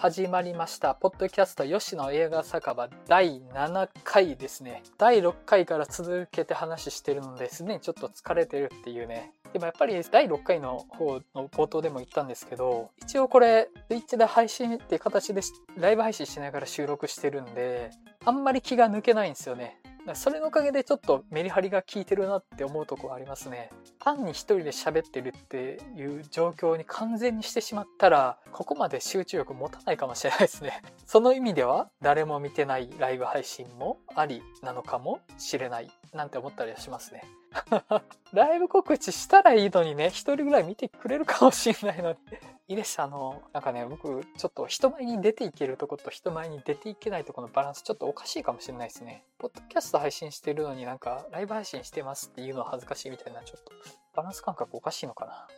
始まりました。ポッドキャスト吉野映画酒場第7回ですね。第6回から続けて話してるのですでにちょっと疲れてるっていうね。でもやっぱり第6回の方の冒頭でも言ったんですけど一応これ Twitch で配信っていう形でライブ配信しながら収録してるんであんまり気が抜けないんですよね。それのおかげでちょっとメリハリが効いてるなって思うとこはありますね。単に一人で喋ってるっていう状況に完全にしてしまったら、ここまで集中力持たないかもしれないですね。その意味では、誰も見てないライブ配信もありなのかもしれないなんて思ったりはしますね。ライブ告知したらいいのにね、一人ぐらい見てくれるかもしれないのに。いいです。あの、なんかね、僕、ちょっと人前に出ていけるとこと人前に出ていけないとこのバランスちょっとおかしいかもしれないですね。ポッドキャスト配信してるのになんか、ライブ配信してますっていうのは恥ずかしいみたいな、ちょっと、バランス感覚おかしいのかな。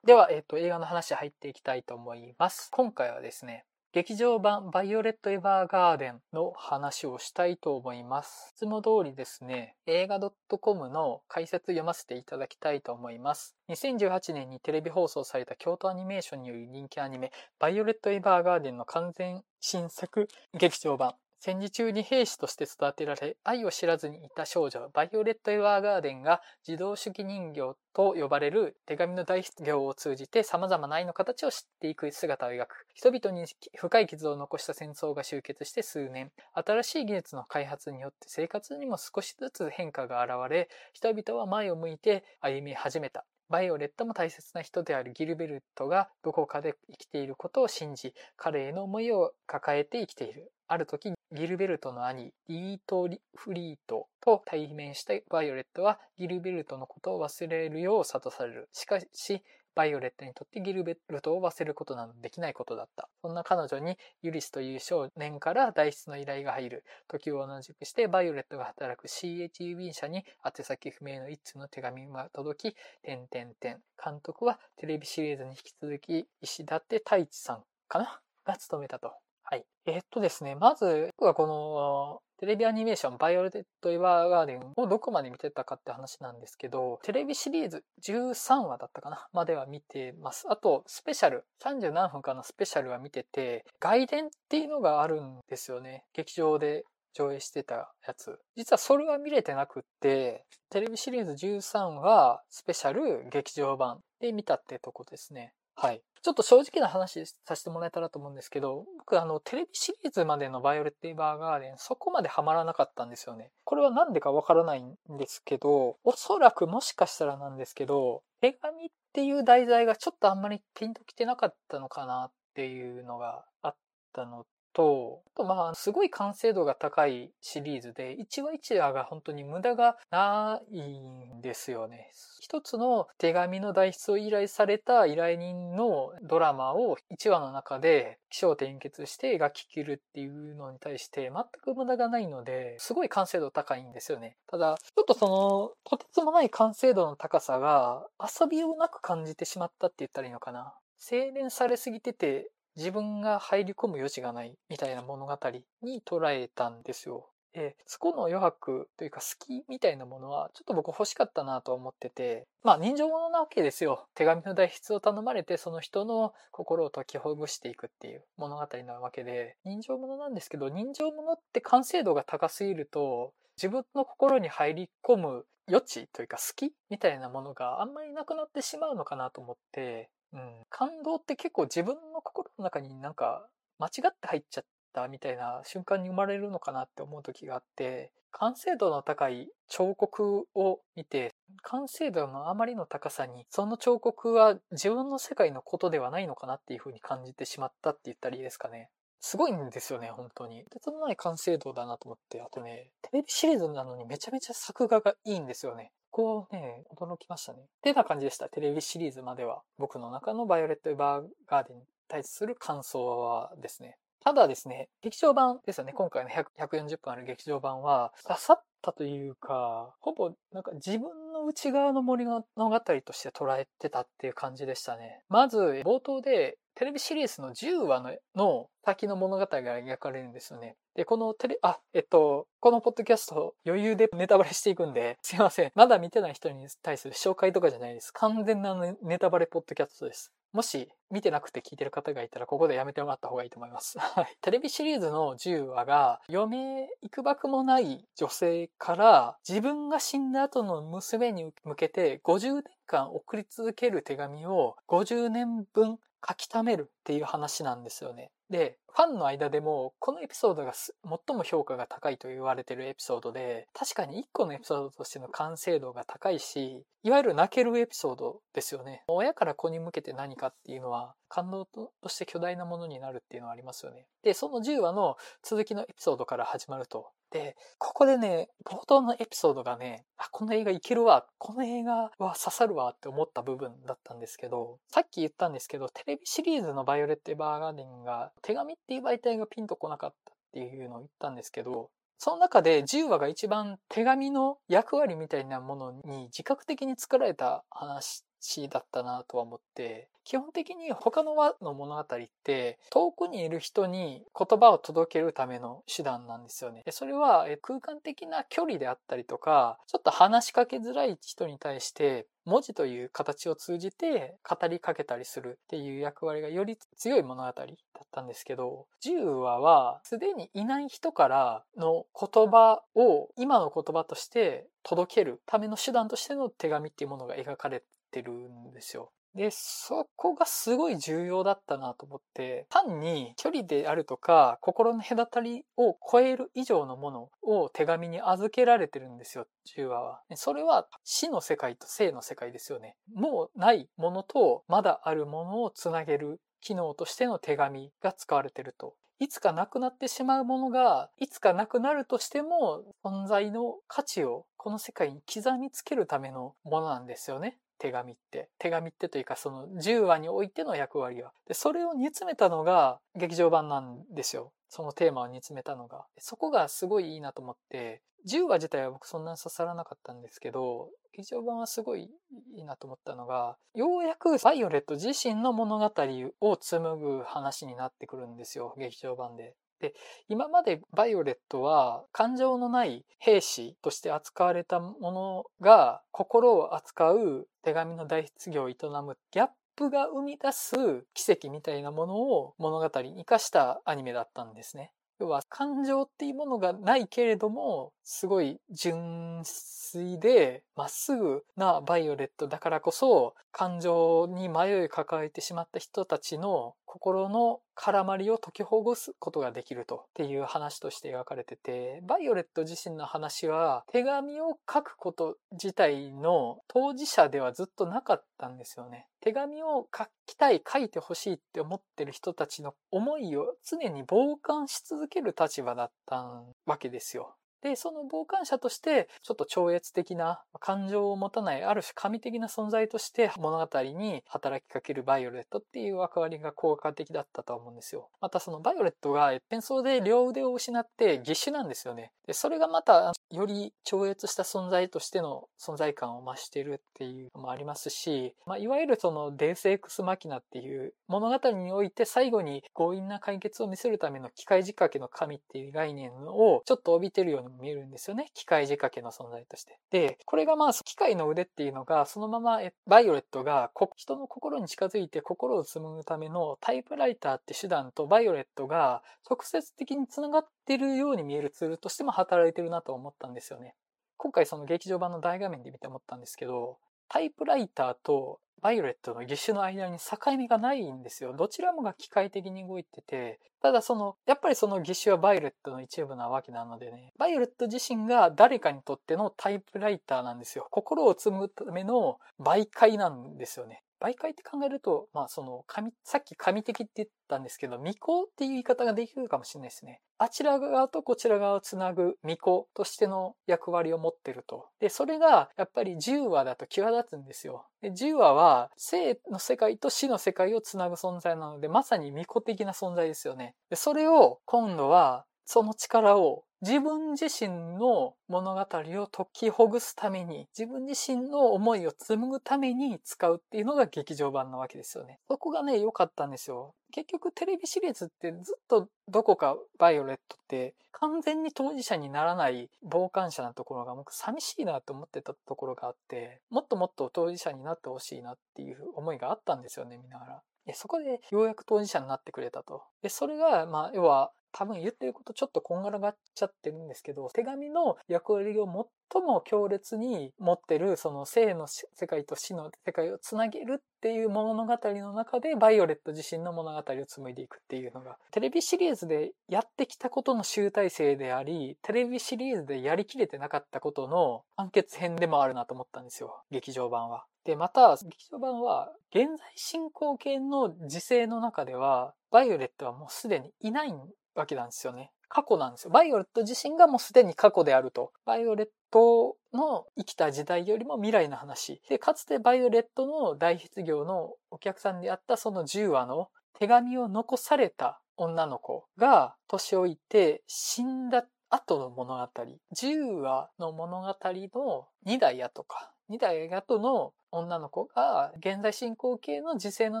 では、えっ、ー、と、映画の話入っていきたいと思います。今回はですね、劇場版バイオレット・エヴァーガーデンの話をしたいと思います。いつも通りですね、映画 .com の解説読ませていただきたいと思います。2018年にテレビ放送された京都アニメーションによる人気アニメ、バイオレット・エヴァーガーデンの完全新作劇場版戦時中に兵士として育てられ、愛を知らずにいた少女、バイオレット・エヴァーガーデンが自動主義人形と呼ばれる手紙の大失業を通じて様々な愛の形を知っていく姿を描く。人々に深い傷を残した戦争が終結して数年、新しい技術の開発によって生活にも少しずつ変化が現れ、人々は前を向いて歩み始めた。バイオレットも大切な人であるギルベルトがどこかで生きていることを信じ、彼への思いを抱えて生きている。ある時、ギルベルトの兄、リート・フリートと対面したバイオレットはギルベルトのことを忘れるよう諭される。しかし、バイオレットにとってギルベルトを忘れることなどできないことだった。そんな彼女にユリスという少年から代筆の依頼が入る。時を同じくしてバイオレットが働く CH 郵便社に宛先不明の一通の手紙が届き、点々点。監督はテレビシリーズに引き続き石立太一さんかな？が務めたと。はい。えー、っとですね、まず、僕はこのテレビアニメーション、バイオレット・エヴァーガーデンをどこまで見てたかって話なんですけど、テレビシリーズ13話だったかなまでは見てます。あと、スペシャル、30何分かのスペシャルは見てて、外伝っていうのがあるんですよね。劇場で上映してたやつ。実はそれは見れてなくって、テレビシリーズ13はスペシャル劇場版で見たってとこですね。はい。ちょっと正直な話させてもらえたらと思うんですけど、僕あの、テレビシリーズまでのバイオレット・エヴァーガーデン、そこまでハマらなかったんですよね。これは何でかわからないんですけど、おそらくもしかしたらなんですけど、手紙っていう題材がちょっとあんまりピンときてなかったのかなっていうのがあったのと、あとまあ、すごい完成度が高いシリーズで、1話1話が本当に無駄がないんですよね。一つの手紙の代筆を依頼された依頼人のドラマを1話の中で起承転結して描き切るっていうのに対して全く無駄がないので、すごい完成度高いんですよね。ただ、ちょっとその、とてつもない完成度の高さが遊びをなく感じてしまったって言ったらいいのかな。洗練されすぎてて自分が入り込む余地がないみたいな物語に捉えたんですよ。で、そこの余白というか好きみたいなものはちょっと僕欲しかったなと思ってて、まあ人情物なわけですよ。手紙の代筆を頼まれてその人の心を解きほぐしていくっていう物語なわけで、人情物なんですけど、人情物って完成度が高すぎると自分の心に入り込む余地というか好きみたいなものがあんまりなくなってしまうのかなと思って、うん、感動って結構自分の心の中になんか間違って入っちゃったみたいな瞬間に生まれるのかなって思う時があって、完成度の高い彫刻を見て、完成度のあまりの高さに、その彫刻は自分の世界のことではないのかなっていうふうに感じてしまったって言ったらいいですかね。すごいんですよね、本当に。とてつもない完成度だなと思って。あとね、テレビシリーズなのにめちゃめちゃ作画がいいんですよね。ここね、驚きましたね。ってな感じでした。テレビシリーズまでは。僕の中のバイオレット・エヴァーガーデンに対する感想はですね。ただですね、劇場版ですよね。今回の140分ある劇場版は、刺さったというか、ほぼなんか自分の内側の森の物語として捉えてたっていう感じでしたね。まず、冒頭でテレビシリーズの10話のの先の物語が描かれるんですよね。で、このテレ、あ、えっと、このポッドキャスト余裕でネタバレしていくんで、すいません。まだ見てない人に対する紹介とかじゃないです。完全なネタバレポッドキャストです。もし見てなくて聞いてる方がいたらここでやめてもらった方がいいと思います。はい。テレビシリーズの10話が嫁いくばくもない女性から自分が死んだ後の娘に向けて50年間送り続ける手紙を50年分書き溜めるっていう話なんですよね。で、ファンの間でも、このエピソードが最も評価が高いと言われてるエピソードで、確かに1個のエピソードとしての完成度が高いし、いわゆる泣けるエピソードですよね。親から子に向けて何かっていうのは、感動として巨大なものになるっていうのはありますよね。で、その10話の続きのエピソードから始まると。で、ここでね、冒頭のエピソードがね、あ、この映画いけるわ、この映画は刺さるわって思った部分だったんですけど、さっき言ったんですけど、テレビシリーズのバイオレット・エヴァーガーデンが手紙っていう媒体がピンとこなかったっていうのを言ったんですけど、その中で10話が一番手紙の役割みたいなものに自覚的に作られた話だったなとは思って、基本的に他の和の物語って遠くにいる人に言葉を届けるための手段なんですよね。それは空間的な距離であったりとか、ちょっと話しかけづらい人に対して文字という形を通じて語りかけたりするっていう役割がより強い物語だったんですけど、10話はすでにいない人からの言葉を今の言葉として届けるための手段としての手紙っていうものが描かれてるんですよ。で、そこがすごい重要だったなと思って、単に距離であるとか、心の隔たりを超える以上のものを手紙に預けられてるんですよ、10話は。それは死の世界と生の世界ですよね。もうないものとまだあるものをつなげる機能としての手紙が使われてると。いつかなくなってしまうものが、いつかなくなるとしても、存在の価値をこの世界に刻みつけるためのものなんですよね。手紙って。手紙ってというかその10話においての役割は。で、それを煮詰めたのが劇場版なんですよ。そのテーマを煮詰めたのが。そこがすごいいいなと思って、10話自体は僕そんなに刺さらなかったんですけど、劇場版はすごいいいなと思ったのが、ようやくバイオレット自身の物語を紡ぐ話になってくるんですよ、劇場版で。で、今までバイオレットは感情のない兵士として扱われたものが心を扱う手紙の大失業を営むギャップが生み出す奇跡みたいなものを物語に生かしたアニメだったんですね。要は感情っていうものがないけれども、すごい純粋でまっすぐなバイオレットだからこそ、感情に迷い抱えてしまった人たちの心の絡まりを解きほぐすことができるとっていう話として描かれてて、バイオレット自身の話は手紙を書くこと自体の当事者ではずっとなかったんですよね。手紙を書きたい、書いてほしいって思ってる人たちの思いを常に傍観し続ける立場だったわけですよ。で、その傍観者として、ちょっと超越的な感情を持たない、ある種神的な存在として物語に働きかけるバイオレットっていう役割が効果的だったと思うんですよ。またそのバイオレットが戦争で両腕を失って義手なんですよね。で、それがまたより超越した存在としての存在感を増しているっていうのもありますし、まあ、いわゆるそのデースエクスマキナっていう物語において最後に強引な解決を見せるための機械仕掛けの神っていう概念をちょっと帯びてるように見えるんですよね。機械仕掛けの存在として。で、これがまあ、機械の腕っていうのが、そのままバイオレットが人の心に近づいて心を紡ぐためのタイプライターって手段とバイオレットが直接的につながってるように見えるツールとしても働いてるなと思ったんですよね。今回その劇場版の大画面で見て思ったんですけど、タイプライターとバイオレットの義手の間に境目がないんですよ。どちらもが機械的に動いてて、ただその、やっぱりその義手はバイオレットの一部なわけなのでね、バイオレット自身が誰かにとってのタイプライターなんですよ。心を紡ぐための媒介なんですよね。媒介って考えると、まあその神、さっき神的って言ったんですけど、巫女っていう言い方ができるかもしれないですね。あちら側とこちら側をつなぐ巫女としての役割を持ってると。で、それがやっぱり10話だと際立つんですよ。で、10話は生の世界と死の世界をつなぐ存在なので、まさに巫女的な存在ですよね。で、それを今度はその力を自分自身の物語を解きほぐすために、自分自身の思いを紡ぐために使うっていうのが劇場版なわけですよね。そこがね、良かったんですよ。結局テレビシリーズってずっとどこかバイオレットって完全に当事者にならない傍観者なところが僕寂しいなと思ってたところがあって、もっともっと当事者になってほしいなっていう思いがあったんですよね、見ながら。そこでようやく当事者になってくれたと。で、それが、まあ、要は多分言ってることちょっとこんがらがっちゃってるんですけど、手紙の役割を最も強烈に持ってる、その生の世界と死の世界をつなげるっていう物語の中で、バイオレット自身の物語を紡いでいくっていうのが、テレビシリーズでやってきたことの集大成であり、テレビシリーズでやりきれてなかったことの完結編でもあるなと思ったんですよ。劇場版は。で、また、劇場版は、現在進行形の時勢の中では、バイオレットはもうすでにいないわけなんですよね。過去なんですよ。バイオレット自身がもうすでに過去であると。バイオレットの生きた時代よりも未来の話。で、かつてバイオレットの代筆業のお客さんであったその10話の手紙を残された女の子が年老いて死んだ後の物語。10話の物語の2代後か。2代後の女の子が現在進行形の時制の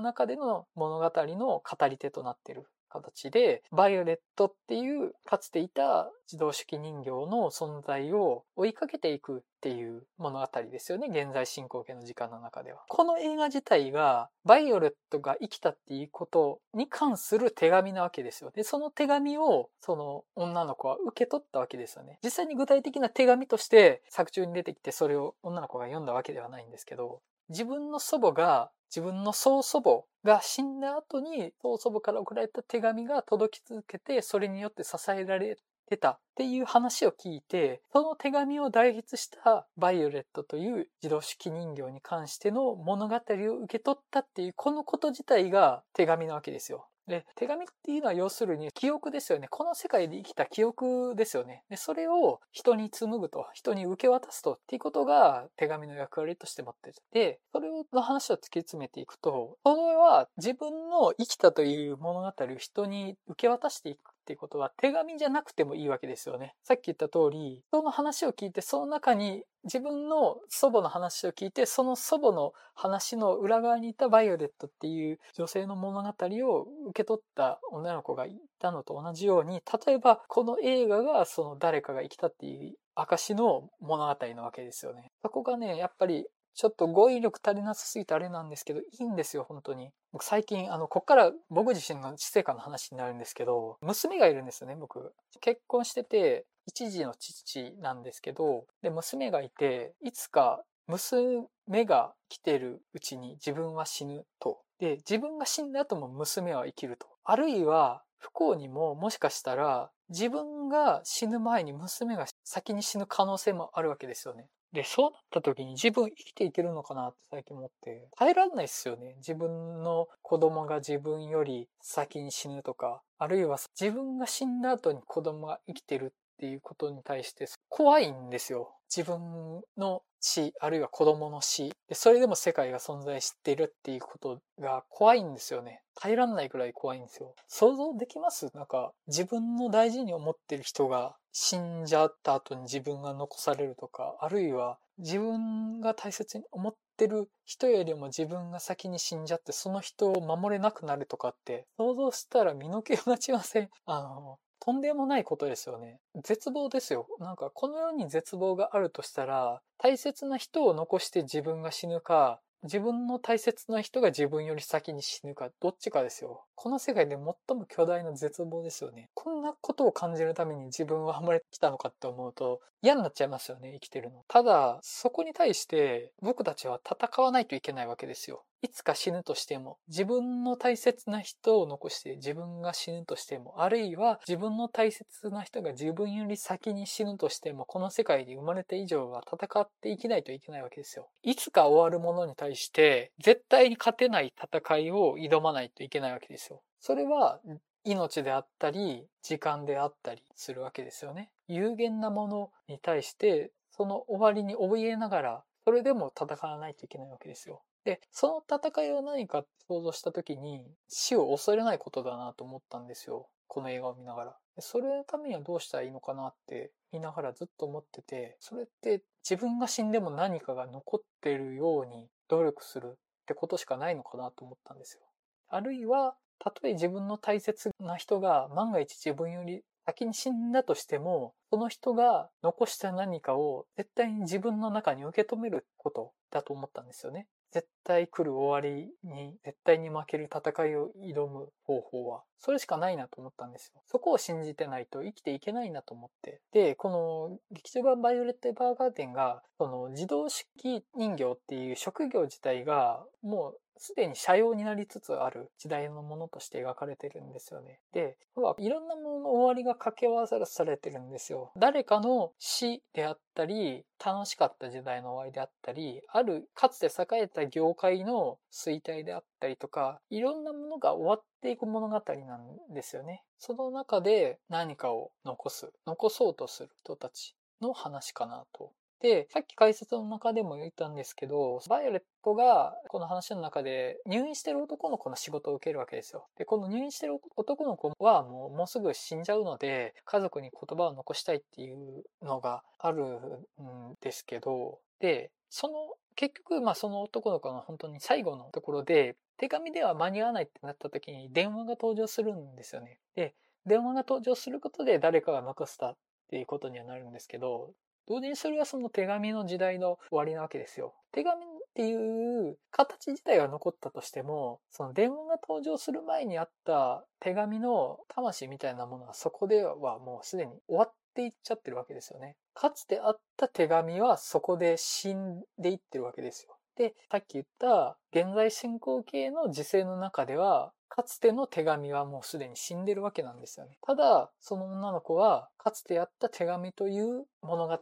中での物語の語り手となっている。形で、バイオレットっていうかつていた自動手記人形の存在を追いかけていくっていう物語ですよね。現在進行形の時間の中では。この映画自体が、バイオレットが生きたっていうことに関する手紙なわけですよ。で、その手紙を、その女の子は受け取ったわけですよね。実際に具体的な手紙として作中に出てきて、それを女の子が読んだわけではないんですけど、自分の祖母が自分の曽祖母が死んだ後に曽祖母から送られた手紙が届き続けて、それによって支えられてたっていう話を聞いて、その手紙を代筆したバイオレットという自動式人形に関しての物語を受け取ったっていうこのこと自体が手紙なわけですよ。で、手紙っていうのは要するに記憶ですよね。この世界で生きた記憶ですよね。で、それを人に紡ぐと、人に受け渡すとっていうことが手紙の役割として持ってる。で、それの話を突き詰めていくと、それは自分の生きたという物語を人に受け渡していくっていうことは手紙じゃなくてもいいわけですよね。さっき言った通り、人の話を聞いてその中に自分の祖母の話を聞いて、その祖母の話の裏側にいたバイオレットっていう女性の物語を受け取った女の子がいたのと同じように、例えばこの映画がその誰かが生きたっていう証の物語なわけですよね。そこがね、やっぱりちょっと語彙力足りなさすぎてあれなんですけど、いいんですよ、本当に。僕最近、あの、こっから僕自身の知性観の話になるんですけど、娘がいるんですよね、僕。結婚してて、一児の父なんですけど、で、娘がいて、いつか娘が来てるうちに自分は死ぬと。で、自分が死んだ後も娘は生きると。あるいは、不幸にももしかしたら自分が死ぬ前に娘が先に死ぬ可能性もあるわけですよね。で、そうなった時に自分生きていけるのかなって最近思って、耐えられないっすよね。自分の子供が自分より先に死ぬとか、あるいは自分が死んだ後に子供が生きてるっていうことに対して怖いんですよ。自分の死、あるいは子供の死。で、それでも世界が存在しているっていうことが怖いんですよね。耐えらんないくらい怖いんですよ。想像できます？なんか、自分の大事に思ってる人が死んじゃった後に自分が残されるとか、あるいは自分が大切に思ってる人よりも自分が先に死んじゃってその人を守れなくなるとかって想像したら身の毛をなちません？あの、とんでもないことですよね。絶望ですよ。なんかこの世に絶望があるとしたら、大切な人を残して自分が死ぬか、自分の大切な人が自分より先に死ぬか、どっちかですよ。この世界で最も巨大な絶望ですよね。こんなことを感じるために自分は生まれてきたのかって思うと嫌になっちゃいますよね、生きてるの。ただ、そこに対して僕たちは戦わないといけないわけですよ。いつか死ぬとしても、自分の大切な人を残して自分が死ぬとしても、あるいは自分の大切な人が自分より先に死ぬとしても、この世界で生まれて以上は戦っていけないといけないわけですよ。いつか終わるものに対対して、絶対に勝てない戦いを挑まないといけないわけですよ。それは、命であったり、時間であったりするわけですよね。有限なものに対して、その終わりに怯えながら、それでも戦わないといけないわけですよ。で、その戦いは何か想像した時に死を恐れないことだなと思ったんですよ。この映画を見ながら。それのためにはどうしたらいいのかなって見ながらずっと思ってて、それって自分が死んでも何かが残ってるように努力するってことしかないのかなと思ったんですよ。あるいは、たとえ自分の大切な人が万が一自分より先に死んだとしても、その人が残した何かを絶対に自分の中に受け止めることだと思ったんですよね。絶対来る終わりに絶対に負ける戦いを挑む方法は、それしかないなと思ったんですよ。そこを信じてないと生きていけないなと思って。で、この劇場版バイオレット・エヴァーガーデンが、その自動式人形っていう職業自体がもうすでに社用になりつつある時代のものとして描かれてるんですよね。で、いろんなものの終わりが掛け合わされてるんですよ。誰かの死であったり、楽しかった時代の終わりであったり、あるかつて栄えた業界の衰退であったりとか、いろんなものが終わっていく物語なんですよね。その中で何かを残す、残そうとする人たちの話かなとで、さっき解説の中でも言ったんですけど、バイオレットがこの話の中で入院してる男の子の仕事を受けるわけですよ。で、この入院してる男の子はもうもうすぐ死んじゃうので、家族に言葉を残したいっていうのがあるんですけど、で、その結局、まあその男の子の本当に最後のところで、手紙では間に合わないってなった時に電話が登場するんですよね。で、電話が登場することで誰かが残したっていうことにはなるんですけど、同時にそれはその手紙の時代の終わりなわけですよ。手紙っていう形自体は残ったとしても、その電話が登場する前にあった手紙の魂みたいなものはそこではもうすでに終わっていっちゃってるわけですよね。かつてあった手紙はそこで死んでいってるわけですよ。で、さっき言った現在進行形の時勢の中では、かつての手紙はもうすでに死んでるわけなんですよね。ただ、その女の子は、かつてやった手紙という物語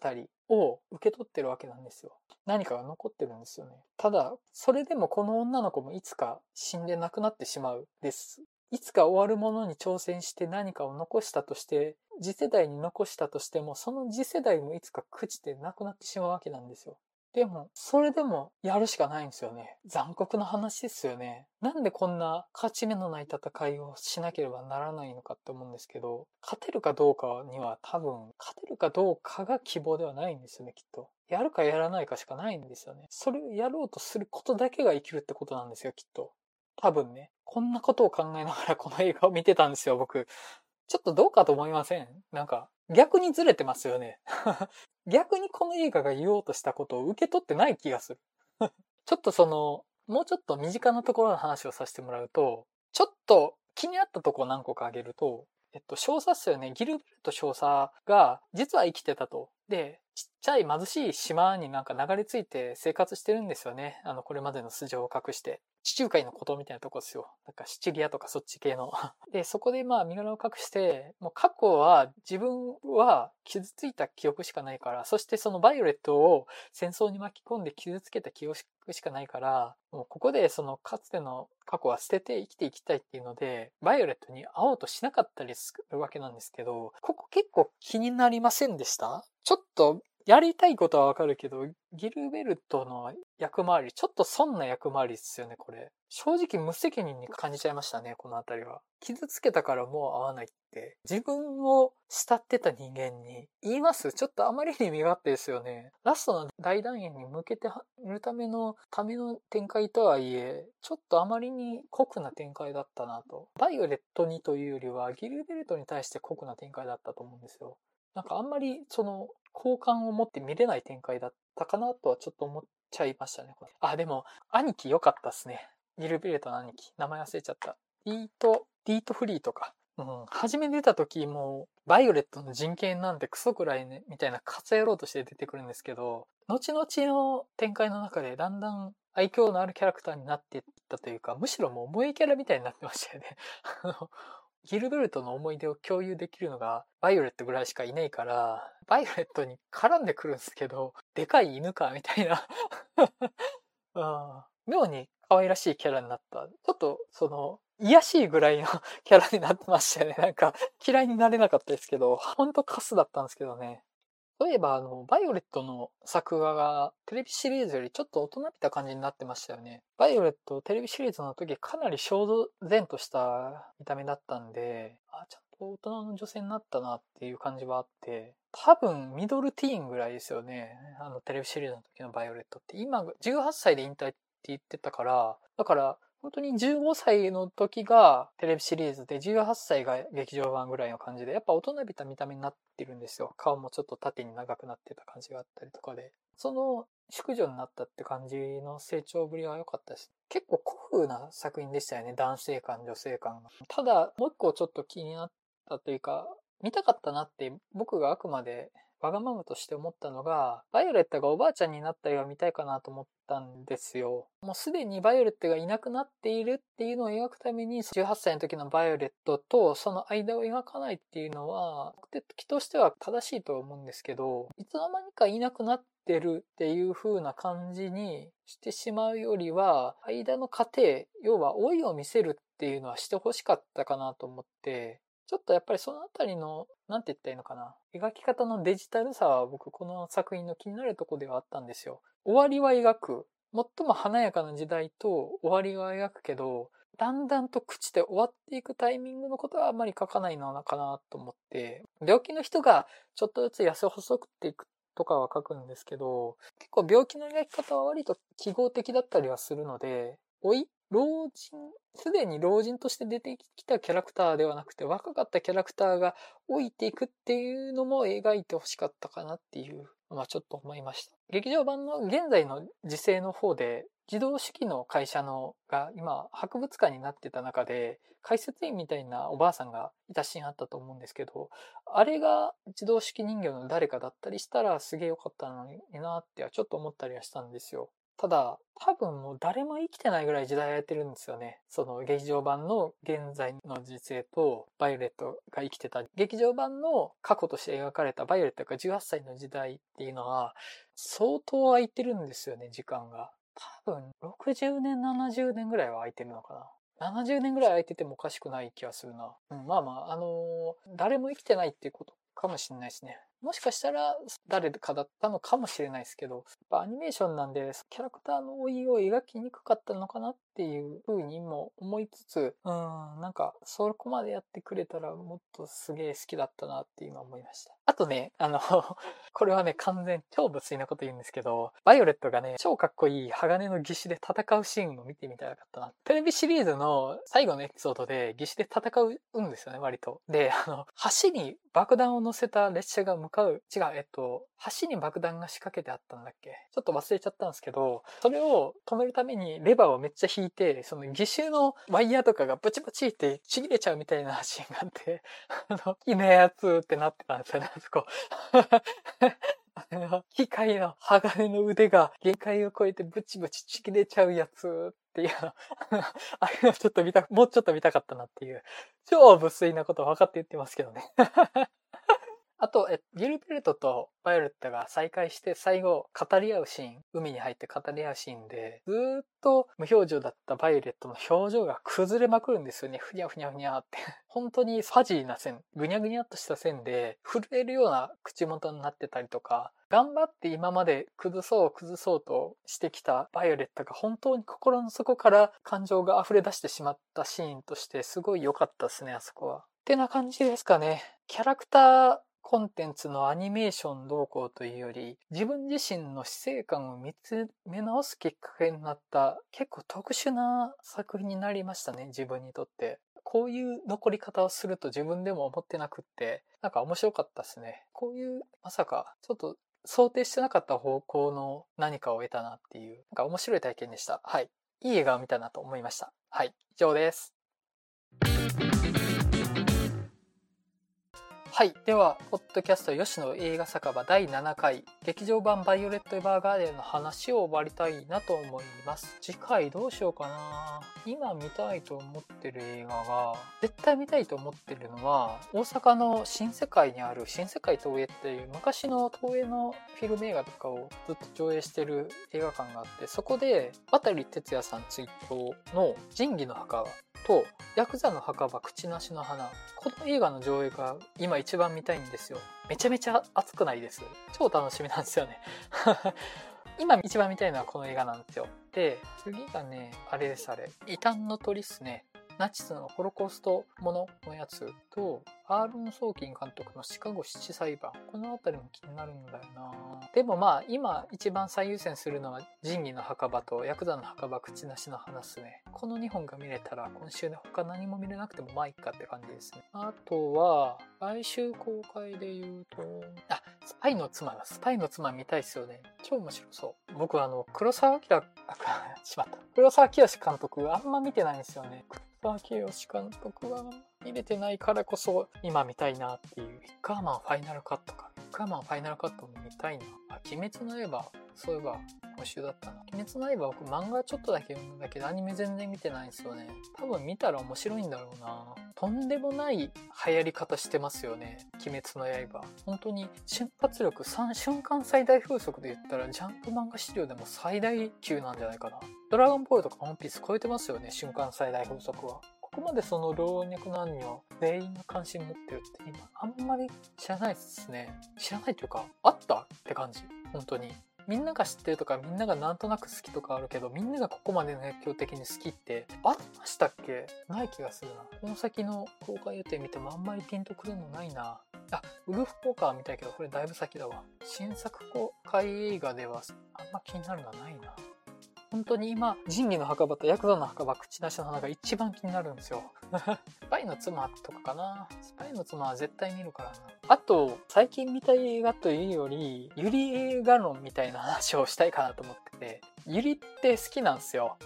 を受け取ってるわけなんですよ。何かが残ってるんですよね。ただ、それでもこの女の子もいつか死んで亡くなってしまうです。いつか終わるものに挑戦して何かを残したとして、次世代に残したとしても、その次世代もいつか朽ちてなくなってしまうわけなんですよ。でも、それでもやるしかないんですよね。残酷な話ですよね。なんでこんな勝ち目のない戦いをしなければならないのかって思うんですけど、勝てるかどうかには多分、勝てるかどうかが希望ではないんですよね、きっと。やるかやらないかしかないんですよね。それをやろうとすることだけが生きるってことなんですよ、きっと。多分ね。こんなことを考えながらこの映画を見てたんですよ、僕。ちょっとどうかと思いません？なんか、逆にずれてますよね。逆にこの映画が言おうとしたことを受け取ってない気がする。ちょっとその、もうちょっと身近なところの話をさせてもらうと、ちょっと気になったとこ何個か挙げると、えっと、少佐っすよね。ギルベルト少佐が、実は生きてたと。で、ちっちゃい貧しい島になんか流れ着いて生活してるんですよね。あの、これまでの素性を隠して。地中海の孤島みたいなとこですよ。なんかシチリアとかそっち系の。で、そこでまあ身柄を隠して、もう過去は自分は傷ついた記憶しかないから、そしてそのバイオレットを戦争に巻き込んで傷つけた記憶しかないから、もうここでそのかつての過去は捨てて生きていきたいっていうので、バイオレットに会おうとしなかったりするわけなんですけど、ここ結構気になりませんでした？ちょっとやりたいことはわかるけど、ギルベルトの役回り、ちょっと損な役回りですよね、これ。正直無責任に感じちゃいましたね、このあたりは。傷つけたからもう会わないって、自分を慕ってた人間に言いますちょっとあまりに身勝手ですよね。ラストの大団円に向けてるためのための展開とはいえ、ちょっとあまりに酷な展開だったなと。バイオレットにというよりは、ギルベルトに対して酷な展開だったと思うんですよ。なんかあんまりその好感を持って見れない展開だったかなとはちょっと思っちゃいましたね。あ、でも、兄貴良かったっすね。ギルベルトの兄貴。名前忘れちゃった。ディート、ディートフリートか。うん。初め出た時も、バイオレットの人権なんてクソくらえ、みたいなクズ野郎として出てくるんですけど、後々の展開の中でだんだん愛嬌のあるキャラクターになっていったというか、むしろもう重いキャラみたいになってましたよね。あのギルベルトの思い出を共有できるのがバイオレットぐらいしかいないから、バイオレットに絡んでくるんですけど、でかい犬かみたいな うん妙に可愛らしいキャラになった。ちょっと、その、癒しいぐらいの キャラになってましたよね。なんか、嫌いになれなかったですけど、ほんとカスだったんですけどね。そういえば、あの、バイオレットの作画がテレビシリーズよりちょっと大人びた感じになってましたよね。バイオレットテレビシリーズの時かなり少年然とした見た目だったんで、あ、ちゃんと大人の女性になったなっていう感じはあって、多分ミドルティーンぐらいですよね。あのテレビシリーズの時のバイオレットって。今、18歳で引退って言ってたから、だから本当に15歳の時がテレビシリーズで18歳が劇場版ぐらいの感じで、やっぱ大人びた見た目になってるんですよ。顔もちょっと縦に長くなってた感じがあったりとかで。その淑女になったって感じの成長ぶりは良かったです。結構古風な作品でしたよね。男性観、女性観が。ただ、もう一個ちょっと気になったというか、見たかったなって僕があくまでわがままとして思ったのが、バイオレットがおばあちゃんになった絵を見たいかなと思ったんですよ。もうすでにバイオレットがいなくなっているっていうのを描くために、18歳の時のバイオレットとその間を描かないっていうのは、目的としては正しいと思うんですけど、いつの間にかいなくなってるっていう風な感じにしてしまうよりは、間の過程、要は老いを見せるっていうのはしてほしかったかなと思って、ちょっとやっぱりそのあたりの、なんて言ったらいいのかな。描き方のデジタルさは僕この作品の気になるとこではあったんですよ。終わりは描く。最も華やかな時代と終わりは描くけど、だんだんと朽ちて終わっていくタイミングのことはあまり書かないのかなと思って、病気の人がちょっとずつ痩せ細くっていくとかは書くんですけど、結構病気の描き方は割と記号的だったりはするので、老い老人、すでに老人として出てきたキャラクターではなくて、若かったキャラクターが老いていくっていうのも描いてほしかったかなっていうのはちょっと思いました。劇場版の現在の時勢の方で、自動式の会社のが今博物館になってた中で解説員みたいなおばあさんがいたシーンあったと思うんですけどあれが自動式人形の誰かだったりしたらすげえ良かったのになってはちょっと思ったりはしたんですよ。ただ、多分もう誰も生きてないぐらい時代をやってるんですよね。その劇場版の現在の時勢とバイオレットが生きてた劇場版の過去として描かれたバイオレットが18歳の時代っていうのは相当空いてるんですよね、時間が。多分60年、70年ぐらいは空いてるのかな。70年ぐらい空いててもおかしくない気がするな。うん、まあまあ、あのー、誰も生きてないっていうことかもしれないですね。もしかしたら誰かだったのかもしれないですけど、やっぱアニメーションなんで、キャラクターの老いを描きにくかったのかなっっていう風にも思いつつ、うん、なんか、そこまでやってくれたらもっとすげえ好きだったなって今思いました。あとね、あの これはね、完全超物理なこと言うんですけど、バイオレットがね、超かっこいい鋼の義手で戦うシーンを見てみたかったな。テレビシリーズの最後のエピソードで義手で戦うんですよね、割と。で、あの、橋に爆弾を乗せた列車が向かう、違う、えっと、橋に爆弾が仕掛けてあったんだっけ？ちょっと忘れちゃったんですけど、それを止めるためにレバーをめっちゃ引いいて、その義手のワイヤーとかがブチブチってちぎれちゃうみたいな シーンがあって、あの、いいねやつってなってたんですよね、あそこ。あの、機械の鋼の腕が限界を超えてブチブチちぎれちゃうやつっていう、あああいうのちょっと見た、もうちょっと見たかったなっていう、超無粋なこと分かって言ってますけどね。あと、え、ギルベルトとバイオレットが再会して最後語り合うシーン、海に入って語り合うシーンで、ずっと無表情だったバイオレットの表情が崩れまくるんですよね。ふにゃふにゃふにゃって。本当にファジーな線、ぐにゃぐにゃっとした線で、震えるような口元になってたりとか、頑張って今まで崩そう崩そうとしてきたバイオレットが本当に心の底から感情が溢れ出してしまったシーンとしてすごい良かったですね、あそこは。ってな感じですかね。キャラクターコンテンツのアニメーション動向というより、自分自身の死生観を見つめ直すきっかけになった結構特殊な作品になりましたね、自分にとって。こういう残り方をすると自分でも思ってなくって、なんか面白かったですね。こういう、まさか、ちょっと想定してなかった方向の何かを得たなっていう、なんか面白い体験でした。はい。いい映画を見たなと思いました。はい。以上です。はい。では、ポッドキャスト吉野映画酒場第7回、劇場版バイオレット・エヴァーガーデンの話を終わりたいなと思います。次回どうしようかな今見たいと思ってる映画が、絶対見たいと思ってるのは、大阪の新世界にある新世界東映っていう昔の東映のフィルム映画とかをずっと上映してる映画館があって、そこで、渡哲也さん追悼の仁義の墓と、ヤクザの墓場口なしの花。この映画の上映が今一番見たいんですよ。めちゃめちゃ熱くないです。超楽しみなんですよね。今一番見たいのはこの映画なんですよ。で、次がね、あれですあれ。異端の鳥っすね。ナチスのホロコーストもののやつと、アーロン・ソーキン監督のシカゴ七裁判。この辺りも気になるんだよなでもまあ、今一番最優先するのは、仁義の墓場とヤクザの墓場口なしの話すね。この2本が見れたら、今週で他何も見れなくてもまあいっかって感じですね。あとは、来週公開で言うと、あ、スパイの妻だ。スパイの妻見たいっすよね。超面白そう。僕あの、黒沢明、あ、しまった。黒沢清監督あんま見てないんですよね。黒沢清監督は見れてないからこそ今見たいなっていう。ビッカーマンファイナルカットか。ビッカーマンファイナルカットも見たいな。あ、鬼滅の刃、そういえば今週だったな。鬼滅の刃僕漫画ちょっとだけ読んだけどアニメ全然見てないんですよね。多分見たら面白いんだろうな。とんでもない流行り方してますよね。鬼滅の刃。本当に瞬発力3瞬間最大風速で言ったらジャンプ漫画資料でも最大級なんじゃないかな。ドラゴンボールとかワンピース超えてますよね。瞬間最大風速は。ここまでその老若男女全員が関心持ってるって今あんまり知らないですね。知らないというか、あったって感じ。本当に。みんなが知ってるとかみんながなんとなく好きとかあるけどみんながここまで熱狂的に好きってありましたっけ？ない気がするな。この先の公開予定見てもあんまりピンとくるのないな。あウルフポーカー見たいけどこれだいぶ先だわ。新作公開映画ではあんま気になるのはないな。本当に今、仁義の墓場とヤクザの墓場口出しの花が一番気になるんですよ。スパイの妻とかかな。スパイの妻は絶対見るからな。あと、最近見た映画というより、ユリ映画論みたいな話をしたいかなと思ってて、ユリって好きなんですよ。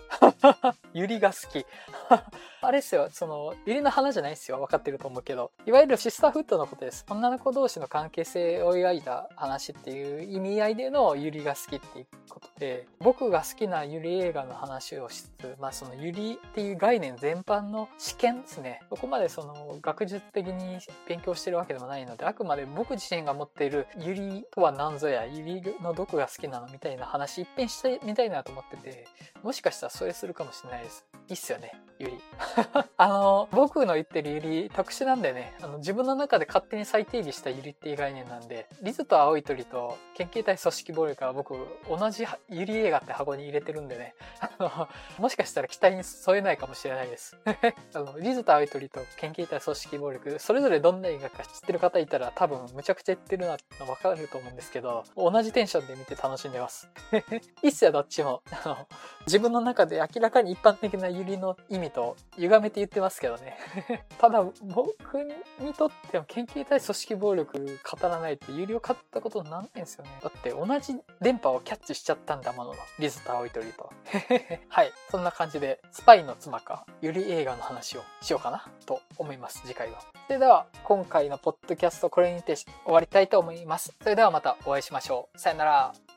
ユリが好き。あれっすよ、その、ユリの花じゃないっすよ。分かってると思うけど。いわゆるシスターフットのことです。女の子同士の関係性を描いた話っていう意味合いでのユリが好きっていうことで、僕が好きなユリ映画の話をしつつ、まあそのユリっていう概念全般の試験ですね。そこまでその学術的に勉強してるわけでもないので、あくまで僕自身が持っているユリとは何ぞや、ユリのどこが好きなのみたいな話一遍してみたいなと思ってて、もしかしたらそれするかもしれないです。いいっすよね、ユリ。あの、僕の言ってるユリ特殊なんでね、あの自分の中で勝手に再定義したユリっていう概念なんで、リズと青い鳥と県警隊組織暴力は僕同じユリ映画って箱に入れてるんでね、あの、もしかしたら期待に添えないかもしれないです。あの、リズと青い鳥と県警隊組織暴力、それぞれどんな映画か知ってる方いたら多分むちゃくちゃ言ってるなってわかると思うんですけど、同じテンションで見て楽しんでます。いいっすよ、どっちも。あの、自分の中で明らかに一般的なユリの意味と歪めて言ってますけどね。ただ、僕にとっては研究対組織暴力語らないってユリを語ったことなんないんですよね。だって同じ電波をキャッチしちゃったんだものの。リズと青い鳥と。はい。そんな感じで、スパイの妻か、ユリ映画の話をしようかなと思います、次回は。それでは、今回のポッドキャストこれにて終わりたいと思います。それではまたお会いしましょう。さよなら。